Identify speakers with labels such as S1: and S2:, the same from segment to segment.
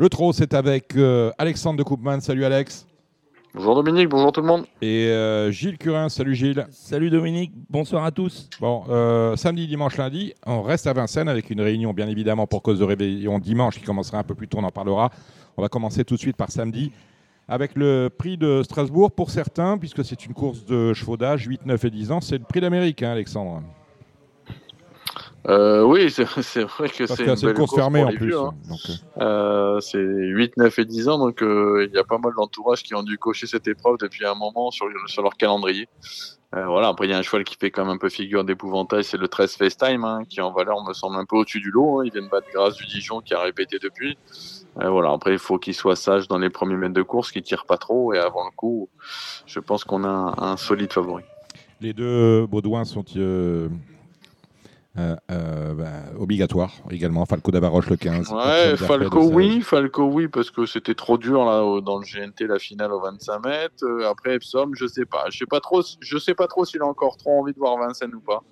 S1: Le trot, c'est avec euh, Alexandre de Koopman. Salut Alex.
S2: Bonjour Dominique, bonjour tout le monde.
S1: Et euh, Gilles Curin, salut Gilles.
S3: Salut Dominique, bonsoir à tous.
S1: Bon, euh, samedi, dimanche, lundi, on reste à Vincennes avec une réunion bien évidemment pour cause de réveillon dimanche qui commencera un peu plus tôt, on en parlera. On va commencer tout de suite par samedi avec le prix de Strasbourg pour certains, puisque c'est une course de chevaux d'âge, 8, 9 et 10 ans. C'est le prix d'Amérique, hein, Alexandre.
S2: Euh, oui, c'est vrai que c'est une,
S1: une course fermée en plus.
S2: Hein. Euh, c'est 8, 9 et 10 ans, donc euh, il y a pas mal d'entourages qui ont dû cocher cette épreuve depuis un moment sur, sur leur calendrier. Euh, voilà, après il y a un cheval qui fait quand même un peu figure d'épouvantail, c'est le 13 FaceTime, hein, qui en valeur me semble un peu au-dessus du lot. Hein. Il vient de battre grâce du Dijon qui a répété depuis. Euh, voilà, après il faut qu'il soit sage dans les premiers mètres de course, qu'il tire pas trop, et avant le coup, je pense qu'on a un, un, solide favori.
S1: Les deux Baudouins sont euh, euh, bah, obligatoire également. Falco d'Avaroche le 15.
S2: Ouais, Falco oui, Falco oui, parce que c'était trop dur là dans le GNT la finale au 25 mètres. Euh, après Epsom, je sais pas, je sais pas trop, je sais pas trop s'il a encore trop envie de voir Vincennes ou pas.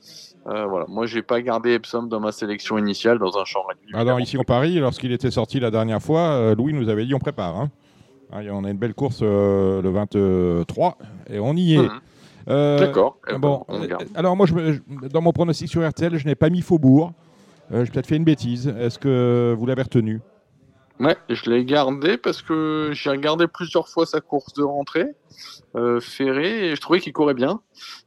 S2: voilà, moi j'ai pas gardé Epsom dans ma sélection initiale dans un champ réduit.
S1: Alors ici en Paris, lorsqu'il était sorti la dernière fois, Louis nous avait dit on prépare. Hein. Ah, on a une belle course le 23 et on y est. Mmh.
S2: Euh, D'accord.
S1: Eh bon, ben, alors moi, je, dans mon pronostic sur RTL, je n'ai pas mis Faubourg. Euh, J'ai peut-être fait une bêtise. Est-ce que vous l'avez retenu?
S2: Ouais, je l'ai gardé parce que j'ai regardé plusieurs fois sa course de rentrée euh, ferrée et je trouvais qu'il courait bien.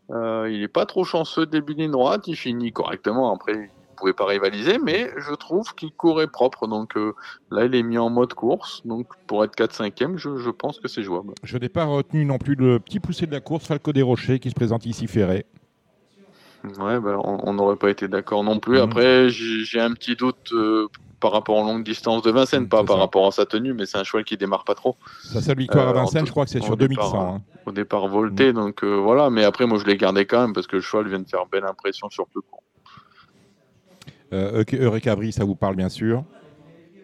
S2: Euh, il n'est pas trop chanceux début ligne droite, il finit correctement. Après, pouvait pas rivaliser, mais je trouve qu'il courait propre. Donc euh, là, il est mis en mode course. Donc pour être 4-5e, je, je, pense que c'est jouable.
S1: Je n'ai pas retenu non plus le petit poussé de la course, Falco des Rochers, qui se présente ici ferré.
S2: Ouais, bah, on n'aurait pas été d'accord non plus. Mmh. Après, j'ai un petit doute euh, par rapport aux longues distances de Vincennes, pas par rapport à sa tenue, mais c'est un cheval qui démarre pas trop.
S1: Sa seule victoire à euh, Vincennes, je crois que c'est sur 2100.
S2: Départ, hein. Au départ volté, mmh. donc voilà. Mais après, moi, je l'ai gardé quand même parce que le cheval vient de faire belle impression sur peu court.
S1: Euh, Eureka ça vous parle bien sûr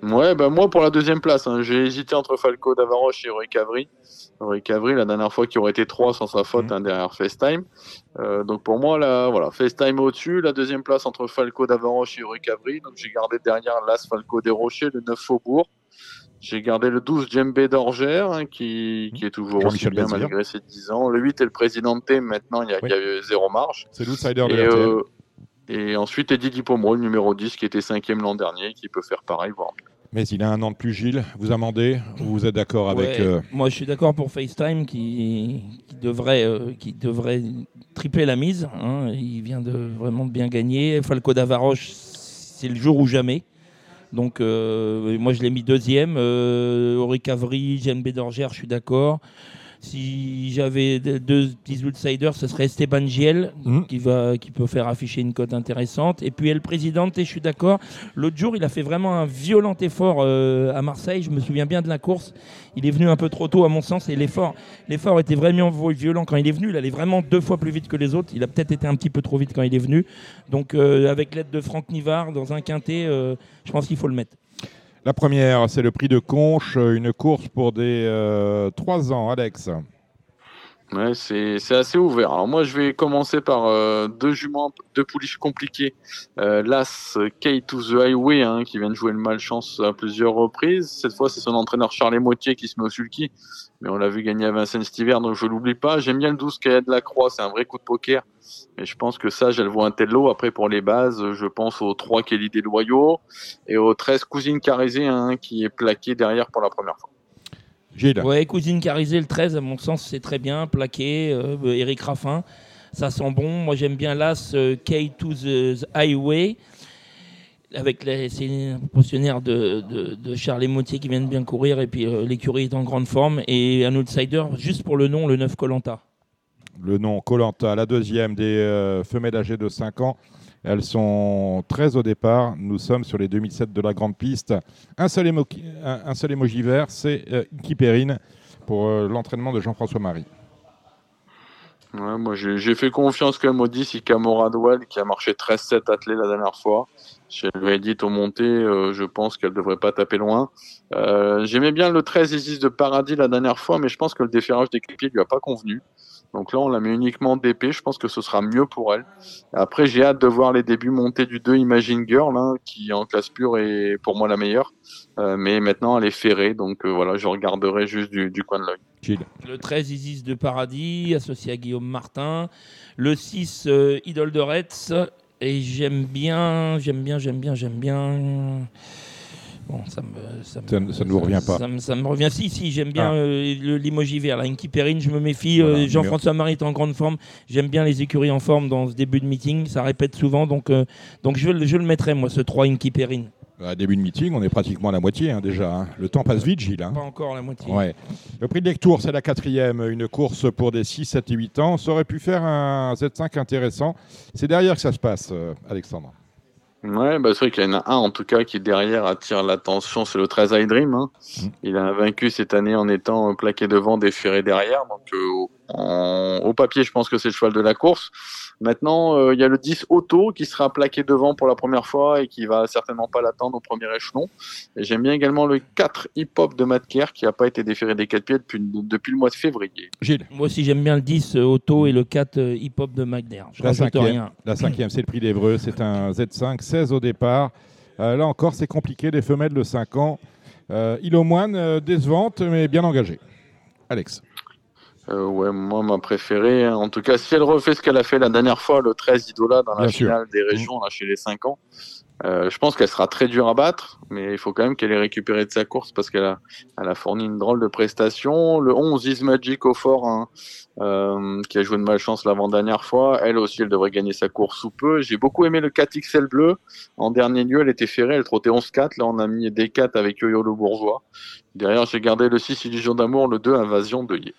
S2: Ouais, bah moi pour la deuxième place, hein, j'ai hésité entre Falco d'Avaroche et Eureka Avry. Eureka la dernière fois qui aurait été 3 sans sa faute mmh. hein, derrière FaceTime. Euh, donc pour moi, là, voilà, FaceTime au-dessus, la deuxième place entre Falco d'Avaroche et Eureka Donc j'ai gardé derrière l'As Falco des Rochers, le 9 Faubourg. J'ai gardé le 12 Djembe d'Orgère, hein, qui, qui, est toujours aussi bien malgré ses 10 ans. Le 8 est le Présidenté, maintenant il y a, il y a zéro marge.
S1: C'est l'outsider de la
S2: et ensuite, Eddie Dipomo, le numéro 10, qui était cinquième l'an dernier, qui peut faire pareil, voire
S1: Mais il a un an de plus, Gilles. Vous amendez ou vous êtes d'accord avec. Euh,
S3: moi, je suis d'accord pour FaceTime qui, qui devrait, euh, qui devrait tripler la mise. Hein. Il vient de vraiment de bien gagner. Falco d'Avaroche, c'est le jour ou jamais. Donc, euh, moi, je l'ai mis deuxième. Euh, Auric Avry, Jeanne Bédorgère, je suis d'accord. Si j'avais deux petits outsiders, ce serait Esteban Giel, mmh. qui, va, qui peut faire afficher une cote intéressante. Et puis El Presidente, je suis d'accord. L'autre jour, il a fait vraiment un violent effort euh, à Marseille. Je me souviens bien de la course. Il est venu un peu trop tôt, à mon sens, et l'effort, l'effort était vraiment violent quand il est venu. Il allait vraiment deux fois plus vite que les autres. Il a peut-être été un petit peu trop vite quand il est venu. Donc, euh, avec l'aide de Franck Nivard, dans un quintet, euh, je pense qu'il faut le mettre.
S1: La première, c'est le prix de Conche, une course pour des euh, 3 ans. Alex
S2: Ouais, c'est assez ouvert. Alors moi, je vais commencer par euh, deux juments, deux pouliches compliquées. Euh, L'As K to the Highway, hein, qui vient de jouer le malchance à plusieurs reprises. Cette fois, c'est son entraîneur Charles Motier qui se met au sulky. Mais on l'a vu gagner à Vincennes cet donc je l'oublie pas. J'aime bien le 12 Kaya de la Croix, c'est un vrai coup de poker. Et je pense que ça, elle vaut un tel lot. Après, pour les bases, je pense aux 3 Kelly des Loyaux et aux 13 Cousines Carisées, hein, qui est plaqué derrière pour la première fois.
S3: Gilles. Ouais, Cousine Carisée, le 13, à mon sens, c'est très bien. Plaqué, euh, Eric Raffin, ça sent bon. Moi, j'aime bien l'As euh, K to the Highway. Avec les, c'est un pensionnaire de, de, de Charles Motier qui vient de bien courir et puis euh, l'écurie est en grande forme et un outsider juste pour le nom le 9 Colanta
S1: le nom Colanta, la deuxième des euh, femelles âgées de 5 ans. Elles sont 13 au départ. Nous sommes sur les 2007 de la grande piste. Un seul, seul émoji vert, c'est euh, Perrine pour euh, l'entraînement de Jean-François Marie.
S2: Moi, j'ai fait confiance quand même au 10 Ikamora qui a marché 13-7 attelé la dernière fois. Je lui dit au monté, euh, je pense qu'elle devrait pas taper loin. J'aimais bien le 13 Isis de Paradis la dernière fois, mais je pense que le déferrage des clipiers lui a pas convenu. Donc là, on la met uniquement DP. Je pense que ce sera mieux pour elle. Après, j'ai hâte de voir les débuts montés du 2 Imagine Girl, hein, qui en classe pure est pour moi la meilleure. Euh, mais maintenant, elle est ferrée. Donc euh, voilà, je regarderai juste du, du coin de l'œil.
S3: Le 13 Isis de Paradis, associé à Guillaume Martin. Le 6 euh, Idole de Retz. Et j'aime bien, j'aime bien, j'aime bien, j'aime bien. Bon, ça me,
S1: ça, me, ça, ne vous revient pas.
S3: Ça me, ça me, revient. Si, si, j'aime bien ah. euh, le limoges la Inky Perrine, je me méfie. Voilà, euh, Jean-François Marie est en grande forme. J'aime bien les écuries en forme dans ce début de meeting. Ça répète souvent. Donc, euh, donc je, je, le mettrai, moi, ce 3 Inky Perrine.
S1: À début de meeting, on est pratiquement à la moitié hein, déjà. Hein. Le temps passe vite, Gilles. Hein.
S3: Pas encore la moitié.
S1: Ouais. Le prix de lecture, c'est la quatrième. Une course pour des 6, 7 et 8 ans. Ça aurait pu faire un Z5 intéressant. C'est derrière que ça se passe, Alexandre.
S2: Ouais, bah c'est vrai qu'il y en a un en tout cas qui derrière attire l'attention, c'est le 13 Dream. Hein. Mmh. Il a vaincu cette année en étant plaqué devant, déféré derrière. Donc euh, en, au papier, je pense que c'est le cheval de la course. Maintenant, euh, il y a le 10 Auto qui sera plaqué devant pour la première fois et qui va certainement pas l'attendre au premier échelon. Et j'aime bien également le 4 Hip Hop de Matt Kerr qui n'a pas été déféré des 4 pieds depuis, depuis le mois de février.
S3: Gilles. Moi aussi, j'aime bien le 10 Auto et le 4 Hip Hop de McNair. Je
S1: la cinquième, rien. La cinquième, c'est le prix d'Evreux. C'est un Z5, 16 au départ. Euh, là encore, c'est compliqué. Les femelles de 5 ans. Euh, il au moins euh, décevante, mais bien engagée. Alex.
S2: Euh, ouais, moi, ma préférée, hein. en tout cas, si elle refait ce qu'elle a fait la dernière fois, le 13 Idola dans la Bien finale sûr. des régions, là, chez les 5 ans, euh, je pense qu'elle sera très dure à battre, mais il faut quand même qu'elle ait récupéré de sa course parce qu'elle a, elle a fourni une drôle de prestation. Le 11 Is Magic au fort, hein, euh, qui a joué de malchance l'avant-dernière fois, elle aussi, elle devrait gagner sa course sous peu. J'ai beaucoup aimé le 4 XL bleu. En dernier lieu, elle était ferrée, elle trottait 11-4. Là, on a mis des 4 avec Yo-Yo le Bourgeois. Derrière, j'ai gardé le 6 Illusion d'amour, le 2 Invasion de Yé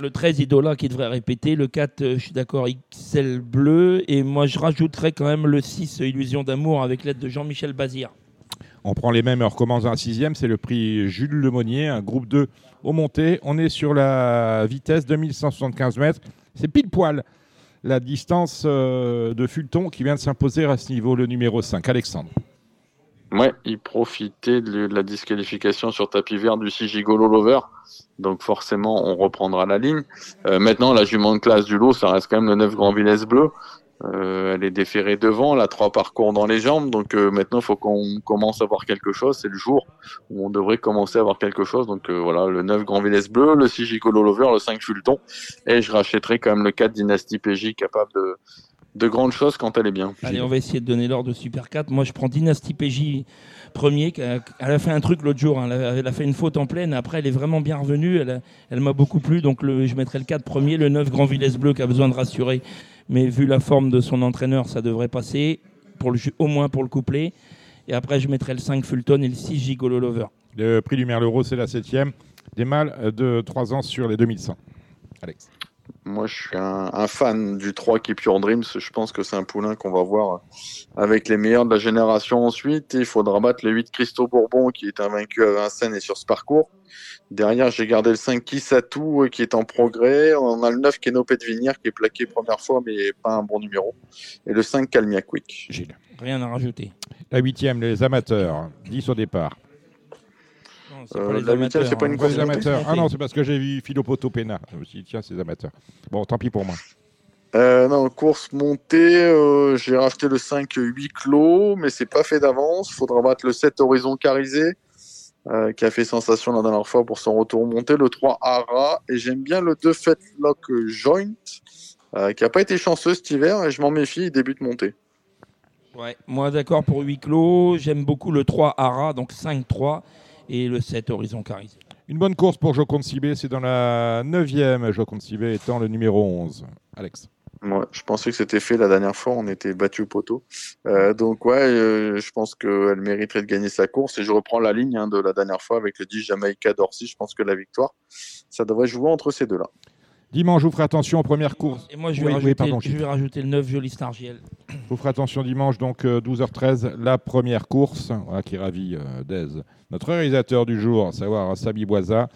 S3: le 13 Idola qui devrait répéter, le 4 euh, je suis d'accord XL bleu et moi je rajouterais quand même le 6 Illusion d'amour avec l'aide de Jean-Michel Bazir.
S1: On prend les mêmes, on recommence un sixième, c'est le prix Jules Lemonnier, un groupe 2 au monté. On est sur la vitesse 2175 mètres, c'est pile poil la distance euh, de Fulton qui vient de s'imposer à ce niveau, le numéro 5. Alexandre.
S2: Ouais, il profitait de la disqualification sur tapis vert du 6 Gigolo Lover. Donc forcément, on reprendra la ligne. Euh, maintenant, la jument de classe du lot, ça reste quand même le 9 Grand Villesse Bleu. Euh, elle est déférée devant, elle a trois parcours dans les jambes. Donc euh, maintenant, il faut qu'on commence à voir quelque chose. C'est le jour où on devrait commencer à voir quelque chose. Donc euh, voilà, le 9 Grand Villesse Bleu, le 6 Gigolo Lover, le 5 Fulton. Et je rachèterai quand même le 4 Dynasty PJ capable de, de grandes choses quand elle est bien.
S3: Allez, on va essayer de donner l'ordre de Super 4. Moi, je prends Dynasty PJ premier. Elle a fait un truc l'autre jour. Hein. Elle a fait une faute en pleine. Après, elle est vraiment bien revenue. Elle, elle m'a beaucoup plu. Donc, le, je mettrai le 4 premier. Le 9 Grand Villesse Bleu qui a besoin de rassurer. Mais vu la forme de son entraîneur, ça devrait passer. Pour le, au moins pour le couplet. Et après, je mettrai le 5 Fulton et le 6 Gigolo Lover.
S1: Le prix du Merleau, c'est la 7 Des mâles de 3 ans sur les 2100. Alex.
S2: Moi, je suis un, un, fan du 3 qui est Pure Dreams. Je pense que c'est un poulain qu'on va voir avec les meilleurs de la génération ensuite. il faudra battre le 8 Christo Bourbon qui est invaincu à Vincennes et sur ce parcours. Derrière, j'ai gardé le 5 Kissatou qui est en progrès. On a le 9 Keno Petvinière qui est plaqué première fois mais pas un bon numéro. Et le 5 Calmia Quick.
S3: Gilles. Rien à rajouter.
S1: La huitième, les amateurs. 10 au départ.
S2: Euh, huitième, c'est pas une course
S1: amateurs. Ah non, c'est parce que j'ai vu Philopoto Pena. Je me suis dit, tiens, c'est amateurs. Bon, tant pis pour moi.
S2: Euh, non, course montée, euh, j'ai racheté le 5 8 clos, mais c'est pas fait d'avance. Faudra battre le 7 Horizon Carisé, euh, qui a fait sensation la dernière fois pour son retour monté, le 3 Ara, et j'aime bien le 2 Fetlock Joint, euh, qui a pas été chanceux cet hiver, et je m'en méfie, il débute montée.
S3: Ouais, moi d'accord pour 8 clos, j'aime beaucoup le 3 Ara, donc 5-3 et le 7 Horizon Carisé.
S1: Une bonne course pour Joconde Sibé, c'est dans la 9e, Joconde Sibé étant le numéro 11. Alex.
S2: Ouais, je pensais que c'était fait la dernière fois, on était battu au poteau. Euh, donc ouais, euh, je pense qu'elle mériterait de gagner sa course et je reprends la ligne hein, de la dernière fois avec le 10 Jamaïca d'Orsi. Je pense que la victoire, ça devrait jouer entre ces deux-là.
S1: Dimanche, vous ferez attention aux premières courses.
S3: Et moi, je vais, oui, rajouter, oui, pardon, je vais rajouter le 9 Joli Star GL.
S1: Vous ferez attention dimanche, donc 12h13, la première course, qui ravit euh, notre réalisateur du jour, à savoir Samy Boisa.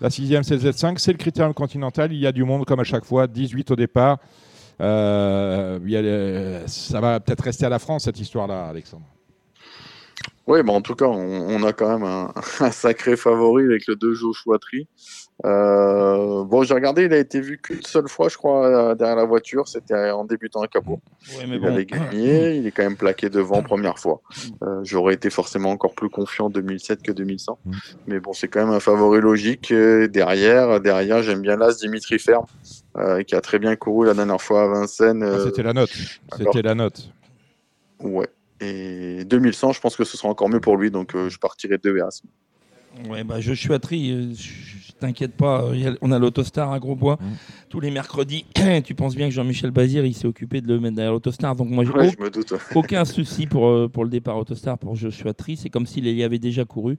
S1: La sixième, c'est le Z5, c'est le critérium continental. Il y a du monde, comme à chaque fois, 18 au départ. Euh, ça va peut-être rester à la France, cette histoire-là, Alexandre.
S2: Oui, en tout cas, on, a quand même un, sacré favori avec le 2 Joshua. Euh, bon, j'ai regardé, il a été vu qu'une seule fois, je crois, euh, derrière la voiture. C'était en débutant à capot. il avait gagné, il est quand même plaqué devant première fois. Euh, j'aurais été forcément encore plus confiant en 2007 que 2100. Mm. Mais bon, c'est quand même un favori logique. Derrière, derrière j'aime bien l'As Dimitri Ferme, qui a très bien couru la dernière fois à Vincennes.
S1: Ah, c'était la note. C'était la note.
S2: Ouais. Et 2100, je pense que ce sera encore mieux pour lui. Donc, je partirai de Veras.
S3: Ouais, bah, je suis à tri t'inquiète pas, euh, on a l'autostar à Grosbois mmh. tous les mercredis. tu penses bien que Jean-Michel Bazir, il s'est occupé de le mettre derrière l'autostar. Donc moi, j'ai aucun souci pour, euh, pour le départ autostar pour Joshua Tree. C'est comme s'il y avait déjà couru.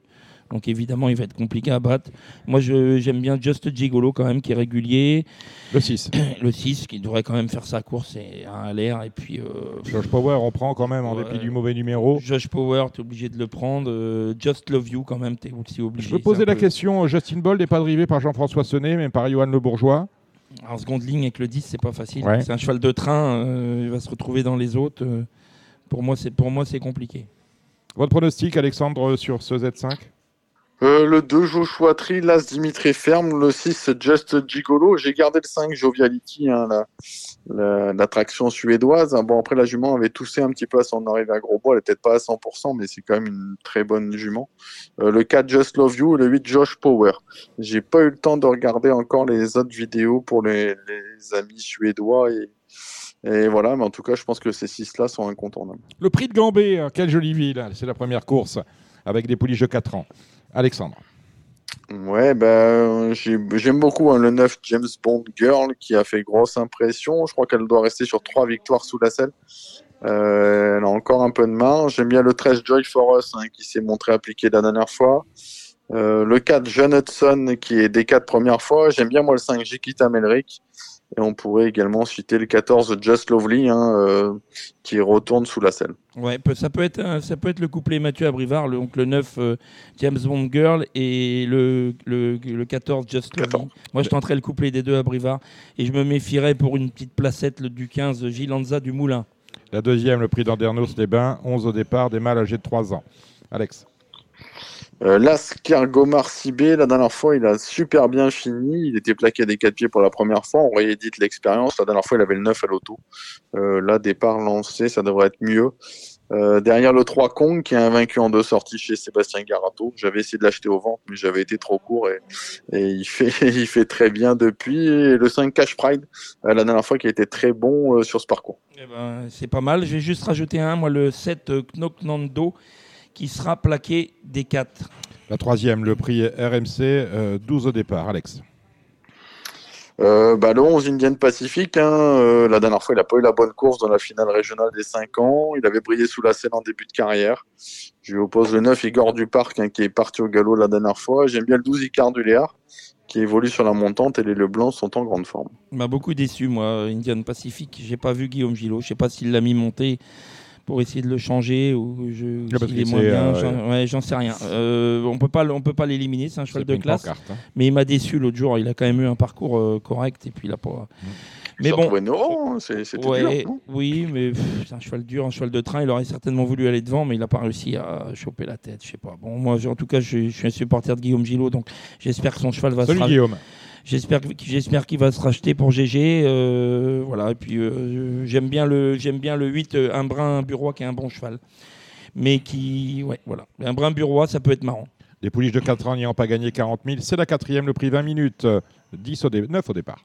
S3: Donc évidemment, il va être compliqué à battre. Moi, j'aime bien Just Gigolo quand même, qui est régulier.
S1: Le 6.
S3: Le 6, qui devrait quand même faire sa course et à l'air. Et puis. Euh,
S1: Josh Power, on prend quand même en dépit du mauvais numéro.
S3: Josh Power, tu es obligé de le prendre. Euh, Just Love You, quand même, tu es aussi obligé.
S1: Je peux poser la question Justin Bold n'est pas drivé par Jean-François Sonnet, mais par Johan Le Bourgeois
S3: En seconde ligne avec le 10, c'est pas facile. C'est un cheval de train, euh, il va se retrouver dans les autres. pour moi, c'est compliqué.
S1: Votre pronostic, Alexandre, sur ce Z5
S2: euh, le 2, Joshua Tree, l'As Dimitri Ferme, le 6, Just Gigolo. J'ai gardé le 5, Joviality, hein, l'attraction suédoise. Bon, après, la jument avait toussé un petit peu à son arrivée à Grosbois. Elle n'était peut-être pas à 100%, mais c'est quand même une très bonne jument. Euh, le 4, Just Love You. Le 8, Josh Power. J'ai pas eu le temps de regarder encore les autres vidéos pour les, amis suédois et, et voilà, mais en tout cas, je pense que ces six-là sont incontournables.
S1: Le prix de Gambé, hein, quelle jolie ville. C'est la première course avec des pouliches de 4 ans. Alexandre.
S2: Ouais, ben, j'aime beaucoup hein, le 9 James Bond Girl qui a fait grosse impression. Je crois qu'elle doit rester sur trois victoires sous la selle. Euh, elle a encore un peu de marge. J'aime bien le 13 Joy for Us hein, qui s'est montré appliqué la dernière fois. Euh, le 4 John Hudson qui est des quatre premières fois. J'aime bien moi le 5 Jikita Melrick. Et on pourrait également citer le 14 Just Lovely hein, euh, qui retourne sous la selle.
S3: Ouais, ça peut être ça peut être le couplet Mathieu Abrivard, le, donc le 9 euh, James Bond Girl et le, le, le 14 Just Lovely. Moi je tenterais le couplet des deux Abrivard et je me méfierais pour une petite placette du 15 Gilanza du Moulin.
S1: La deuxième, le prix d'Andernos les Bains, 11 au départ, des mâles âgés de 3 ans. Alex.
S2: Euh, L'Ascargomar Cibé, la dernière fois, il a super bien fini. Il était plaqué à des 4 pieds pour la première fois. On réédite l'expérience. La dernière fois, il avait le 9 à l'auto. Euh, là, départ lancé, ça devrait être mieux. Euh, derrière le 3 Kong, qui est invaincu en deux sorties chez Sébastien Garato. J'avais essayé de l'acheter au ventre, mais j'avais été trop court et, il, fait, très bien depuis. Et le 5 Cash Pride, euh, la dernière fois, qui a été très bon sur ce parcours.
S3: Eh ben, c'est pas mal. Je juste rajouter un, moi, le 7 Knoknando qui sera plaqué des 4.
S1: La troisième, le prix RMC, 12 euh, au départ. Alex
S2: euh, bah, le 11 Indian Pacific, hein, euh, la dernière fois, il n'a pas eu la bonne course dans la finale régionale des 5 ans. Il avait brillé sous la scène en début de carrière. Je lui oppose le 9 Igor Duparc, hein, qui est parti au galop la dernière fois. J'aime bien le 12 Icar du Léard, qui évolue sur la montante et les Leblancs sont en grande forme.
S3: m'a beaucoup déçu, moi, Indian Pacific. J'ai pas vu Guillaume Gillot. Je sais pas s'il l'a mis monté pour essayer de le changer ou je, est moins bien. Euh, j'en sais rien. Euh, on peut pas, on peut pas l'éliminer. C'est un cheval de classe. Hein. Mais il m'a déçu l'autre jour. Il a quand même eu un parcours euh, correct et puis il a pas.
S2: Mm. Mais bon, c'est ouais,
S3: Oui, mais c'est un cheval dur, un cheval de train. Il aurait certainement voulu aller devant, mais il n'a pas réussi à choper la tête. Je sais pas. Bon, moi, en tout cas, je, je, suis un supporter de Guillaume Gillot, donc j'espère que son cheval va
S1: Salut Guillaume.
S3: J'espère, j'espère qu'il va se racheter pour GG. Euh, voilà. Et puis euh, j'aime bien le, j'aime bien le 8, euh, un brin bureau qui est un bon cheval, mais qui, ouais, voilà, un brin bureau, ça peut être marrant.
S1: Des pouliches de 4 ans n'ayant pas gagné 40 000, c'est la quatrième, le prix 20 minutes, 10 au 9 au départ.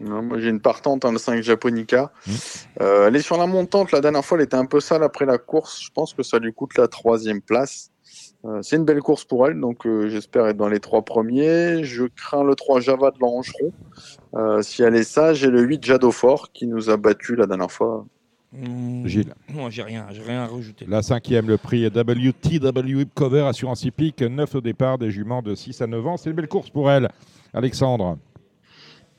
S2: Moi j'ai une partante, hein, le 5 Japonica. Mmh. elle est sur la montante. La dernière fois, elle était un peu sale après la course. Je pense que ça lui coûte la troisième place. Euh, c'est une belle course pour elle, donc euh, j'espère être dans les trois premiers. Je crains le 3 Java de l'Angeron. Euh, si elle est sage, et le 8 Jadofort qui nous a battu la dernière fois.
S1: Mmh, Gilles.
S3: Moi, j'ai rien, j'ai rien à rajouter.
S1: La cinquième, le prix WTW Cover Assurance Hippique, 9 au départ, des juments de 6 à 9 ans. C'est une belle course pour elle. Alexandre.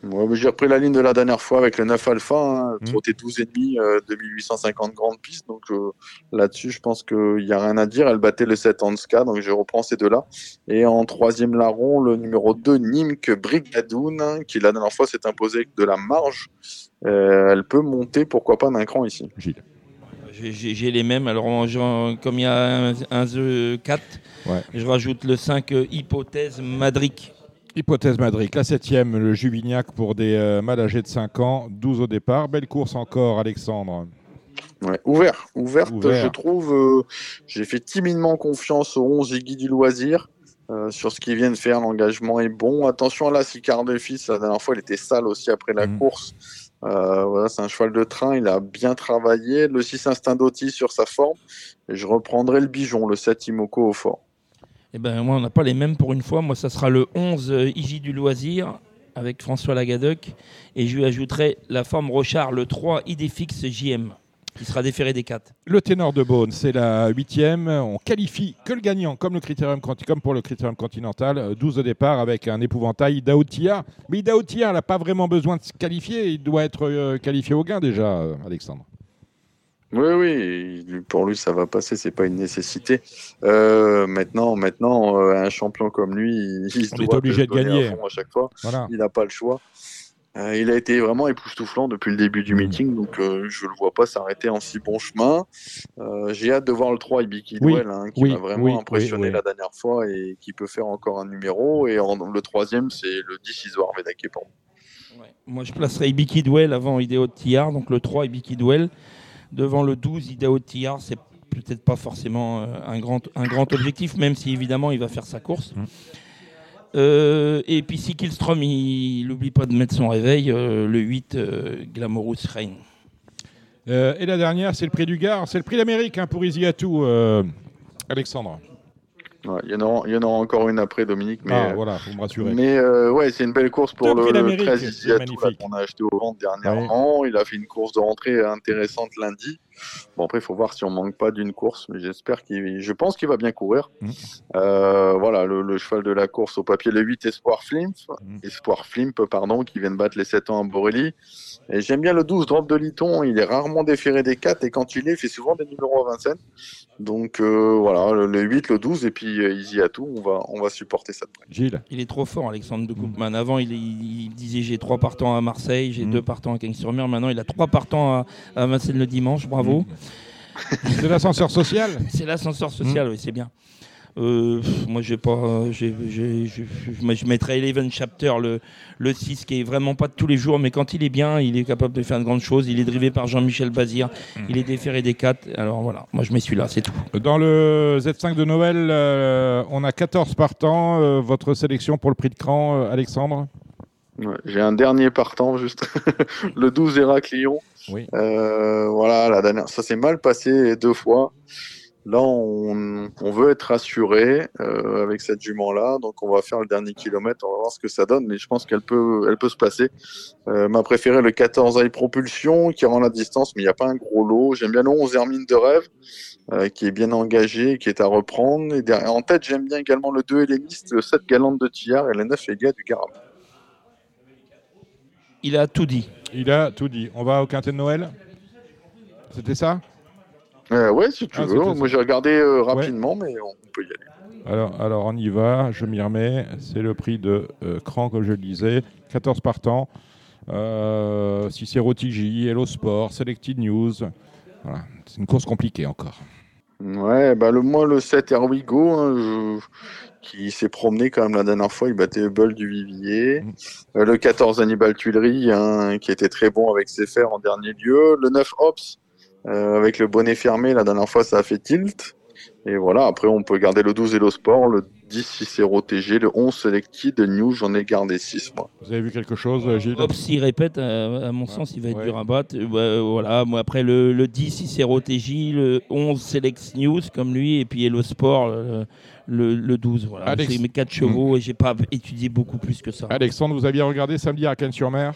S2: J'ai repris la ligne de la dernière fois avec le 9 Alpha, hein, mmh. trotté 12,5, euh, 2850 grandes pistes. Donc euh, là-dessus, je pense qu'il n'y a rien à dire. Elle battait le 7 Anska, donc je reprends ces deux-là. Et en troisième larron, le numéro 2 Nimk Brigadoun, hein, qui la dernière fois s'est imposé avec de la marge. Euh, elle peut monter, pourquoi pas, d'un cran ici.
S1: Gilles.
S3: J'ai les mêmes. Alors, comme il y a un, The 4, je rajoute le 5 euh, Hypothèse Madric.
S1: Hypothèse Madric, la septième, le Juvignac pour des euh, mal âgés de 5 ans, 12 au départ. Belle course encore, Alexandre.
S2: Ouais, ouvert, ouverte, je trouve. Euh, j'ai fait timidement confiance au 11 Iggy du loisir. sur ce qu'ils viennent faire, l'engagement est bon. Attention à la Sicard de Fils, la dernière fois, il était sale aussi après la mm. course. Euh, voilà, c'est un cheval de train, il a bien travaillé. Le 6 Instinct d'Oti sur sa forme. Et je reprendrai le Bijon, le 7 Imoko au fort.
S3: Eh ben, moi, on n'a pas les mêmes pour une fois. Moi, ça sera le 11 euh, Iji du loisir avec François Lagadec. Et je lui ajouterai la forme Rochard, le 3 Idéfix JM qui sera déféré des 4.
S1: Le ténor de Beaune, c'est la huitième. On qualifie que le gagnant, comme, le critérium, comme pour le critérium continental. 12 au départ avec un épouvantail Daoutia. Mais Daoutia n'a pas vraiment besoin de se qualifier. Il doit être euh, qualifié au gain déjà, euh, Alexandre.
S2: Oui, oui, pour lui ça va passer, c'est pas une nécessité. Euh, maintenant, maintenant, un champion comme lui, il,
S1: On est obligé de gagner
S2: à, chaque fois. Il n'a pas le choix. Euh, il a été vraiment époustouflant depuis le début du mm. meeting, donc euh, je ne le vois pas s'arrêter en si bon chemin. Euh, j'ai hâte de voir le 3 Ibiki Duel, hein, qui m'a vraiment impressionné la dernière fois et qui peut faire encore un numéro. Et le troisième, c'est le 10 Isoar Vedake pour
S3: moi. Moi, je placerai Ibiki Duel avant Ideo Tillard, donc le 3 Ibiki Duel. Devant le 12 Ideo Tillard, c'est peut-être pas forcément un grand, un grand objectif, même si évidemment il va faire sa course. Mm. Euh, et puis si Killstrom, il n'oublie pas de mettre son réveil, euh, le 8, euh, Glamorous Rain.
S1: et la dernière, c'est le prix du Gard, c'est le prix d'Amérique hein, pour Isiatou, Alexandre.
S2: Il y, en aura, encore une après, Dominique. Mais,
S1: ah, voilà, faut me rassurer.
S2: Mais ouais, c'est une belle course pour le, 13 Isiatou qu'on a acheté au vent dernièrement. Il a fait une course de rentrée intéressante lundi. Bon, après, il faut voir si on manque pas d'une course, mais j'espère qu'il. Je pense qu'il va bien courir. Mm. Euh, voilà, le, cheval de la course au papier, le 8 Espoir Flimp, mm. Espoir Flimp, pardon, qui vient de battre les 7 ans à Borelli. Et j'aime bien le 12 Drop de Liton, il est rarement déféré des 4 et quand il est, il fait souvent des numéros à Vincennes. Donc euh, voilà, le, 8, le 12 et puis euh, Easy à tout, on va, on va supporter ça de près.
S1: Gilles.
S3: Il est trop fort, Alexandre de Koopman. Avant, il, disait j'ai 3 partants à Marseille, j'ai 2 mm. partants à Cagnes-sur-Mer. Maintenant, il a 3 partants à, à Vincennes le dimanche, bravo.
S1: C'est l'ascenseur social
S3: C'est l'ascenseur social, mmh. oui, c'est bien. Euh, moi, j'ai pas, je, je mettrais Eleven Chapter, le, le 6, qui est vraiment pas de tous les jours, mais quand il est bien, il est capable de faire de grandes choses. Il est drivé par Jean-Michel Bazir, mmh. il est déféré des 4. Alors voilà, moi je mets celui-là, c'est tout.
S1: Dans le Z5 de Noël, euh, on a 14 partants. Euh, votre sélection pour le prix de cran, Alexandre?
S2: J'ai un dernier partant, juste le 12 Héraclion. Euh, voilà, la dernière, ça s'est mal passé deux fois. Là, on, veut être rassuré euh, avec cette jument-là, donc on va faire le dernier kilomètre, on va voir ce que ça donne, mais je pense qu'elle peut, elle peut se passer. Euh, m'a préféré le 14 High Propulsion qui rend la distance, mais il n'y a pas un gros lot. J'aime bien le 11 Hermine de rêve, qui est bien engagé, qui est à reprendre. Et derrière, en tête, j'aime bien également le 2 Helléniste, le 7 Galante de Tillard et le 9 Elia du Garam.
S3: Il a tout dit.
S1: Il a tout dit. On va au quintet de Noël? C'était ça?
S2: Euh, Ouais, si tu ah, veux. Moi, j'ai regardé euh, rapidement, mais on peut y aller.
S1: Alors, alors, on y va. Je m'y remets. C'est le prix de euh, Cran, comme je le disais. 14 partants. Euh, Cicero TJ, Hello Sport, Selected News. Voilà. C'est une course compliquée encore.
S2: Ouais, bah le, moi, le 7 Erwigo, hein, je, qui s'est promené quand même la dernière fois. Il battait Bull du Vivier. Euh, le 14 Hannibal Tuileries, qui était très bon avec ses fers en dernier lieu. Le 9 Ops, euh, avec le bonnet fermé, la dernière fois, ça a fait tilt. Et voilà, après, on peut garder le 12 Hello Sport, le 10 Cicero TG, le 11 Selected, le New, j'en ai gardé 6, moi.
S1: Vous avez vu quelque chose, euh, Gilles?
S3: Ops, s'il répète, à mon sens, il va être dur à battre. voilà, moi, après, le, le 10 Cicero TJ, le 11 Select News, comme lui, et puis Hello Sport, le, 12. Voilà. C'est mes 4 chevaux et j'ai pas étudié beaucoup plus que ça.
S1: Alexandre, vous aviez regardé samedi à Cannes-sur-Mer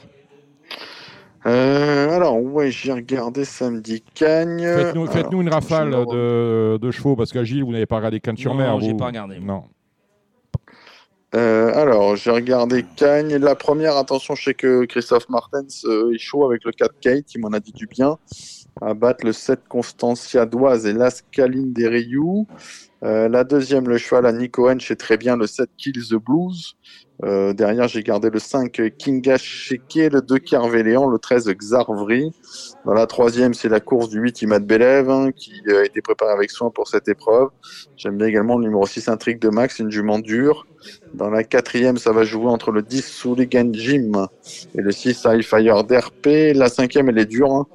S2: euh, alors, ouais, j'ai regardé samedi Cagne.
S1: Faites-nous une rafale de, chevaux, parce qu'Agile, vous n'avez pas regardé Cannes-sur-Mer.
S3: Non, j'ai pas regardé.
S1: Non.
S2: Euh, alors, j'ai regardé Cagne. La première, attention, je sais que Christophe Martens euh, est chaud avec le 4 Kate, il m'en a dit du bien. à battre le 7 Constancia d'Oise et l'Ascaline des Rioux. Euh, la deuxième, le cheval à Nico Hench, est très bien le 7 Kills the Blues. Euh, derrière, j'ai gardé le 5 Kinga Sheke, le 2 Carvéléon, le 13 Xarvri. Dans la troisième, c'est la course du 8 Imad Belev, hein, qui euh, a été préparé avec soin pour cette épreuve. J'aime bien également le numéro 6 Intrigue de Max, une jument dure. Dans la quatrième, ça va jouer entre le 10 Souligan Jim et le 6 High Fire d'RP. La cinquième, elle est dure. Hein.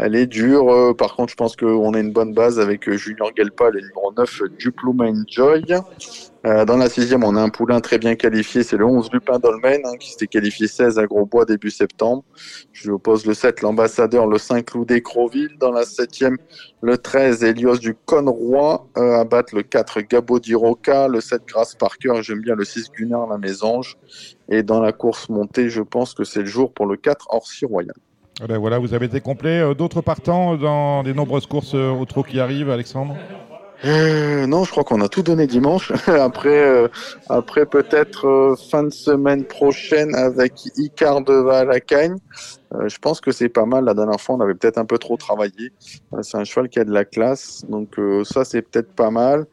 S2: Elle est dure. Euh, par contre, je pense qu'on a une bonne base avec euh, Junior Gelpa, le numéro 9 Dupluma Enjoy. Euh, dans la sixième, on a un poulain très bien qualifié, c'est le 11 Lupin Dolmen, hein, qui s'était qualifié 16 à Grosbois début septembre. Je lui oppose le 7, l'ambassadeur, le 5 Loup d'Écroville. Dans la septième, le 13, Elios du Conroy, euh, à battre le 4 Gabo d'Iroca, le 7 Grasse Parker, j'aime bien le 6 Gunnar la Mésange. Et dans la course montée, je pense que c'est le jour pour le 4 Orsi Royal.
S1: Eh ben voilà, vous avez été complet. Euh, D'autres partants dans les nombreuses courses euh, au trot qui arrivent, Alexandre
S2: Euh, non, je crois qu'on a tout donné dimanche. après, euh, après peut-être euh, fin de semaine prochaine avec Icar de Valacagne. Euh, je pense que c'est pas mal. La dernière fois, on avait peut-être un peu trop travaillé. C'est un cheval qui a de la classe, donc euh, ça c'est peut-être pas mal.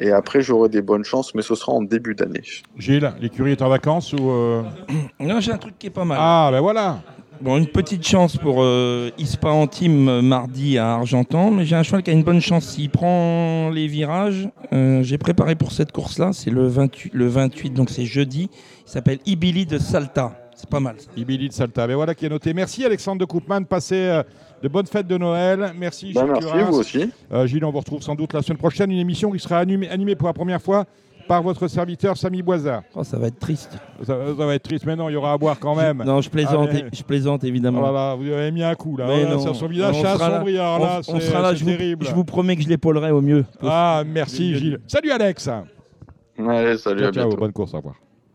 S2: Et après, j'aurai des bonnes chances, mais ce sera en début d'année.
S1: Gilles, l'écurie est en vacances ou euh,
S3: Non, j'ai un truc qui est pas mal.
S1: Ah, ben voilà
S3: Bon, une petite chance pour euh, Ispa Antime euh, mardi à Argentan, mais j'ai un cheval qui a une bonne chance s'il prend les virages. Euh, j'ai préparé pour cette course-là, c'est le 28, le 28, donc c'est jeudi. Il s'appelle Ibili de Salta. C'est pas mal. ça.
S1: Ibili de Salta. Ben voilà qui est noté. Merci Alexandre de Koopman. Passez euh, de bonnes fêtes de Noël. Merci
S2: Bah,
S1: Gilles
S2: merci,
S1: Curins.
S2: vous aussi.
S1: Euh, Gilles, on vous retrouve sans doute la semaine prochaine. Une émission qui sera animée, animée pour la première fois par votre serviteur Samy Boisard.
S3: Oh, ça va être triste.
S1: Ça, ça va être triste, mais non, il y aura à boire quand même.
S3: Non, je plaisante,
S1: Allez.
S3: je plaisante
S1: Oh
S3: évidemment.
S1: là là, vous avez mis un coup là.
S3: Mais non.
S1: son visage,
S3: On
S1: c'est
S3: sera là.
S1: là,
S3: on, on sera là, je vous,
S1: terrible.
S3: je vous promets que je l'épaulerai au mieux.
S1: Ah, merci Gilles. Salut Alex.
S2: Allez, salut,
S1: Ciao,
S2: à
S1: ciao,
S2: bientôt.
S1: bonne course, au revoir.